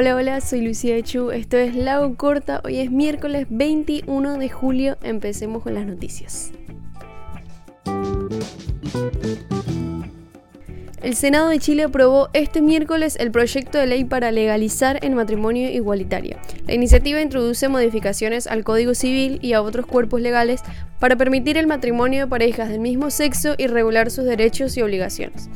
Hola, hola, soy Lucía Chu, esto es Lago Corta, hoy es miércoles 21 de julio, empecemos con las noticias. El Senado de Chile aprobó este miércoles el proyecto de ley para legalizar el matrimonio igualitario. La iniciativa introduce modificaciones al Código Civil y a otros cuerpos legales para permitir el matrimonio de parejas del mismo sexo y regular sus derechos y obligaciones.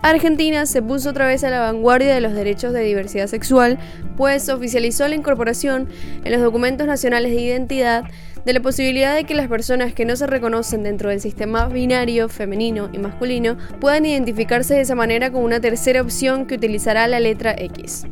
Argentina se puso otra vez a la vanguardia de los derechos de diversidad sexual, pues oficializó la incorporación en los documentos nacionales de identidad de la posibilidad de que las personas que no se reconocen dentro del sistema binario femenino y masculino puedan identificarse de esa manera con una tercera opción que utilizará la letra X.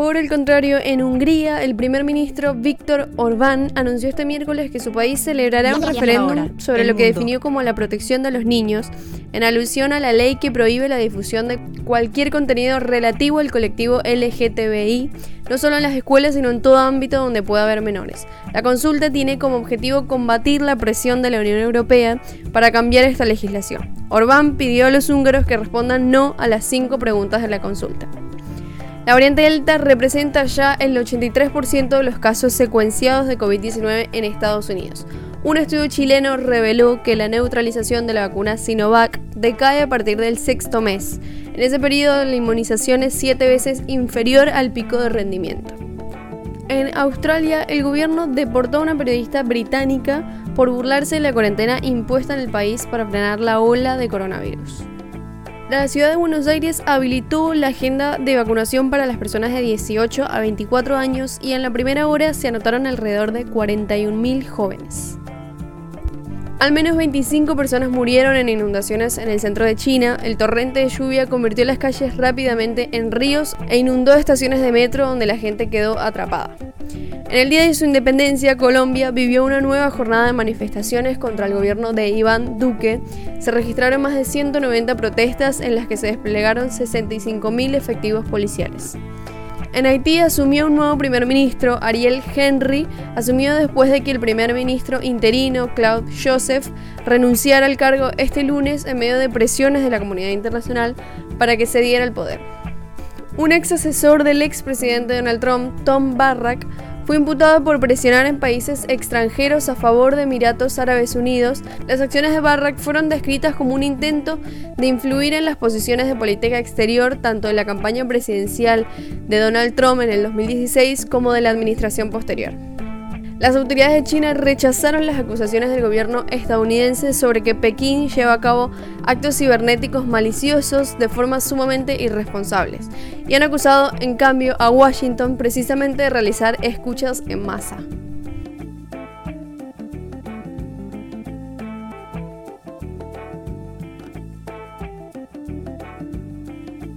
Por el contrario, en Hungría, el primer ministro Víctor Orbán anunció este miércoles que su país celebrará un referéndum sobre lo que definió como la protección de los niños, en alusión a la ley que prohíbe la difusión de cualquier contenido relativo al colectivo LGTBI, no solo en las escuelas, sino en todo ámbito donde pueda haber menores. La consulta tiene como objetivo combatir la presión de la Unión Europea para cambiar esta legislación. Orbán pidió a los húngaros que respondan no a las cinco preguntas de la consulta. La variante Delta representa ya el 83% de los casos secuenciados de COVID-19 en Estados Unidos. Un estudio chileno reveló que la neutralización de la vacuna Sinovac decae a partir del sexto mes. En ese periodo la inmunización es siete veces inferior al pico de rendimiento. En Australia, el gobierno deportó a una periodista británica por burlarse de la cuarentena impuesta en el país para frenar la ola de coronavirus. La ciudad de Buenos Aires habilitó la agenda de vacunación para las personas de 18 a 24 años y en la primera hora se anotaron alrededor de 41.000 jóvenes. Al menos 25 personas murieron en inundaciones en el centro de China. El torrente de lluvia convirtió las calles rápidamente en ríos e inundó estaciones de metro donde la gente quedó atrapada. En el día de su independencia, Colombia vivió una nueva jornada de manifestaciones contra el gobierno de Iván Duque. Se registraron más de 190 protestas en las que se desplegaron 65.000 efectivos policiales. En Haití asumió un nuevo primer ministro, Ariel Henry, asumió después de que el primer ministro interino, Claude Joseph, renunciara al cargo este lunes en medio de presiones de la comunidad internacional para que se diera el poder. Un ex asesor del expresidente Donald Trump, Tom Barrack, fue imputado por presionar en países extranjeros a favor de Emiratos Árabes Unidos. Las acciones de Barrack fueron descritas como un intento de influir en las posiciones de política exterior tanto de la campaña presidencial de Donald Trump en el 2016 como de la administración posterior. Las autoridades de China rechazaron las acusaciones del gobierno estadounidense sobre que Pekín lleva a cabo actos cibernéticos maliciosos de forma sumamente irresponsables y han acusado en cambio a Washington precisamente de realizar escuchas en masa.